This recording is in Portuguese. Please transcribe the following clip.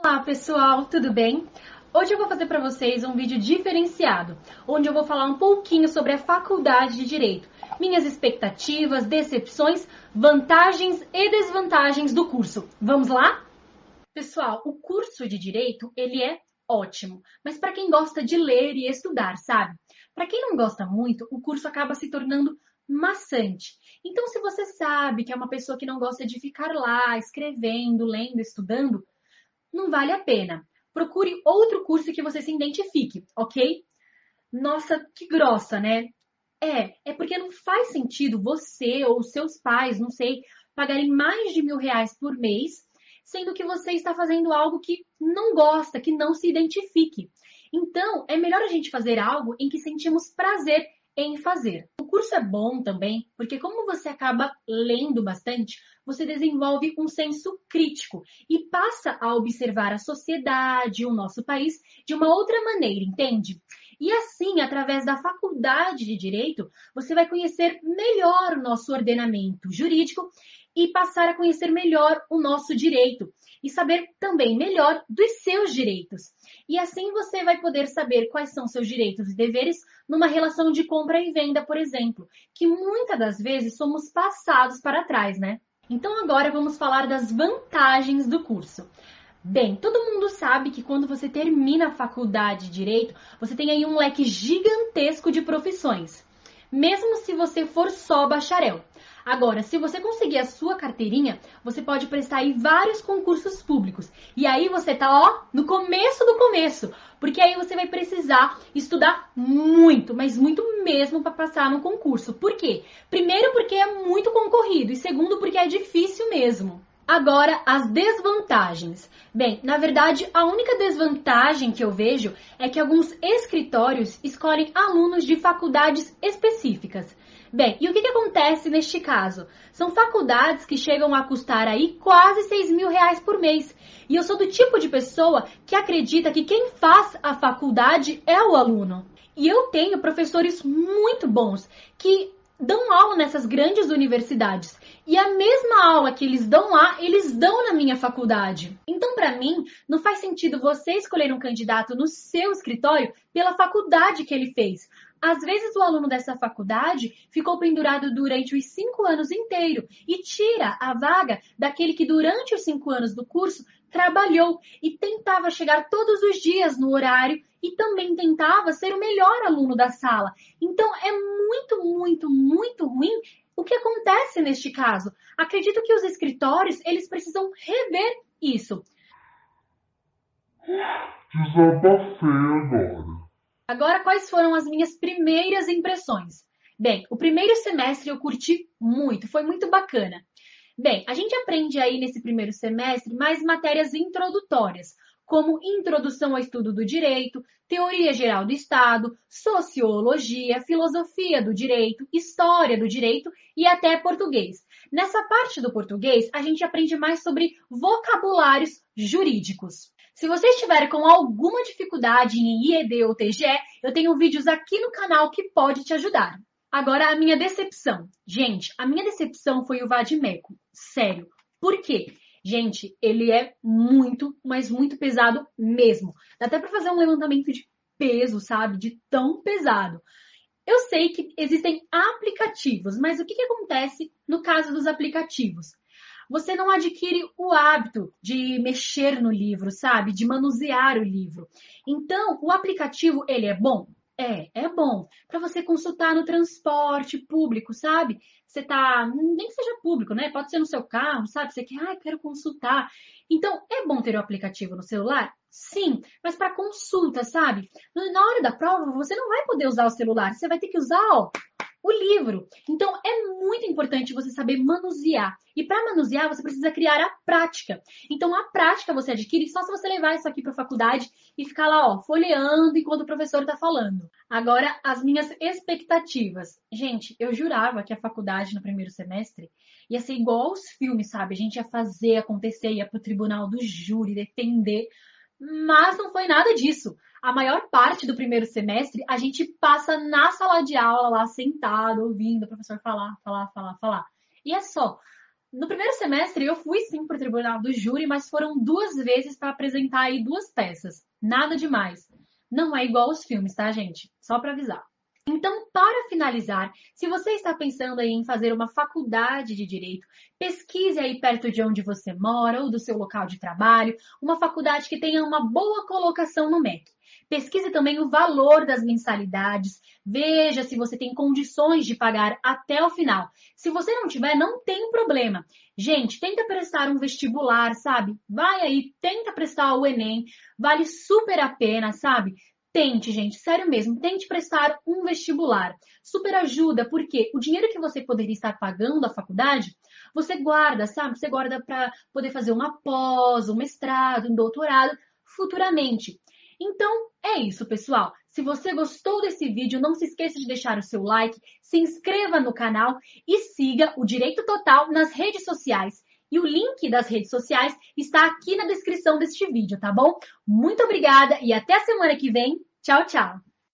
Olá pessoal, tudo bem? Hoje eu vou fazer para vocês um vídeo diferenciado, onde eu vou falar um pouquinho sobre a faculdade de Direito, minhas expectativas, decepções, vantagens e desvantagens do curso. Vamos lá? Pessoal, o curso de Direito, ele é ótimo, mas para quem gosta de ler e estudar, sabe? Para quem não gosta muito, o curso acaba se tornando maçante. Então, se você sabe que é uma pessoa que não gosta de ficar lá escrevendo, lendo, estudando, não vale a pena. Procure outro curso que você se identifique, ok? Nossa, que grossa, né? É, é porque não faz sentido você ou seus pais, não sei, pagarem mais de mil reais por mês, sendo que você está fazendo algo que não gosta, que não se identifique. Então, é melhor a gente fazer algo em que sentimos prazer em fazer. O curso é bom também, porque como você acaba lendo bastante, você desenvolve um senso crítico e passa a observar a sociedade, o nosso país, de uma outra maneira, entende? E assim, através da faculdade de direito, você vai conhecer melhor o nosso ordenamento jurídico e passar a conhecer melhor o nosso direito e saber também melhor dos seus direitos. E assim você vai poder saber quais são seus direitos e deveres numa relação de compra e venda, por exemplo, que muitas das vezes somos passados para trás, né? Então agora vamos falar das vantagens do curso. Bem, todo mundo sabe que quando você termina a faculdade de direito, você tem aí um leque gigantesco de profissões, mesmo se você for só bacharel. Agora, se você conseguir a sua carteirinha, você pode prestar aí vários concursos públicos. E aí você tá, ó, no começo do começo. Porque aí você vai precisar estudar muito, mas muito mesmo para passar no concurso. Por quê? Primeiro, porque é muito concorrido. E segundo, porque é difícil mesmo. Agora, as desvantagens. Bem, na verdade, a única desvantagem que eu vejo é que alguns escritórios escolhem alunos de faculdades específicas. Bem, e o que, que acontece neste caso? São faculdades que chegam a custar aí quase 6 mil reais por mês. E eu sou do tipo de pessoa que acredita que quem faz a faculdade é o aluno. E eu tenho professores muito bons que dão aula nessas grandes universidades. E a mesma aula que eles dão lá, eles dão na minha faculdade. Então, para mim, não faz sentido você escolher um candidato no seu escritório pela faculdade que ele fez. Às vezes o aluno dessa faculdade ficou pendurado durante os cinco anos inteiro e tira a vaga daquele que durante os cinco anos do curso trabalhou e tentava chegar todos os dias no horário e também tentava ser o melhor aluno da sala. Então é muito, muito, muito ruim o que acontece neste caso. Acredito que os escritórios eles precisam rever isso. Desabafei agora. Agora, quais foram as minhas primeiras impressões? Bem, o primeiro semestre eu curti muito, foi muito bacana. Bem, a gente aprende aí nesse primeiro semestre mais matérias introdutórias, como introdução ao estudo do direito, teoria geral do Estado, sociologia, filosofia do direito, história do direito e até português. Nessa parte do português, a gente aprende mais sobre vocabulários jurídicos. Se você estiver com alguma dificuldade em IED ou TGE, eu tenho vídeos aqui no canal que pode te ajudar. Agora, a minha decepção. Gente, a minha decepção foi o Vadimeco. Sério. Por quê? Gente, ele é muito, mas muito pesado mesmo. Dá até para fazer um levantamento de peso, sabe? De tão pesado. Eu sei que existem aplicativos, mas o que, que acontece no caso dos aplicativos? Você não adquire o hábito de mexer no livro, sabe? De manusear o livro. Então, o aplicativo, ele é bom? É, é bom. Para você consultar no transporte público, sabe? Você tá, nem que seja público, né? Pode ser no seu carro, sabe? Você quer, ah, quero consultar. Então, é bom ter o aplicativo no celular? Sim, mas para consulta, sabe? Na hora da prova, você não vai poder usar o celular, você vai ter que usar, ó, o livro. Então, é muito importante você saber manusear. E para manusear, você precisa criar a prática. Então, a prática você adquire só se você levar isso aqui para a faculdade e ficar lá, ó, folheando enquanto o professor está falando. Agora, as minhas expectativas. Gente, eu jurava que a faculdade no primeiro semestre ia ser igual aos filmes, sabe? A gente ia fazer acontecer, ia pro tribunal do júri, defender. Mas não foi nada disso a maior parte do primeiro semestre a gente passa na sala de aula lá sentado, ouvindo o professor falar, falar, falar, falar. E é só. no primeiro semestre eu fui sim para o tribunal do júri, mas foram duas vezes para apresentar aí duas peças. Nada demais. Não é igual aos filmes, tá, gente? Só para avisar. Então, para finalizar, se você está pensando aí em fazer uma faculdade de direito, pesquise aí perto de onde você mora ou do seu local de trabalho, uma faculdade que tenha uma boa colocação no MEC. Pesquise também o valor das mensalidades, veja se você tem condições de pagar até o final. Se você não tiver, não tem problema. Gente, tenta prestar um vestibular, sabe? Vai aí, tenta prestar o Enem, vale super a pena, sabe? Tente, gente, sério mesmo, tente prestar um vestibular. Super ajuda, porque o dinheiro que você poderia estar pagando à faculdade, você guarda, sabe? Você guarda para poder fazer uma pós, um mestrado, um doutorado futuramente. Então, é isso, pessoal. Se você gostou desse vídeo, não se esqueça de deixar o seu like, se inscreva no canal e siga o Direito Total nas redes sociais. E o link das redes sociais está aqui na descrição deste vídeo, tá bom? Muito obrigada e até a semana que vem. Tchau, tchau!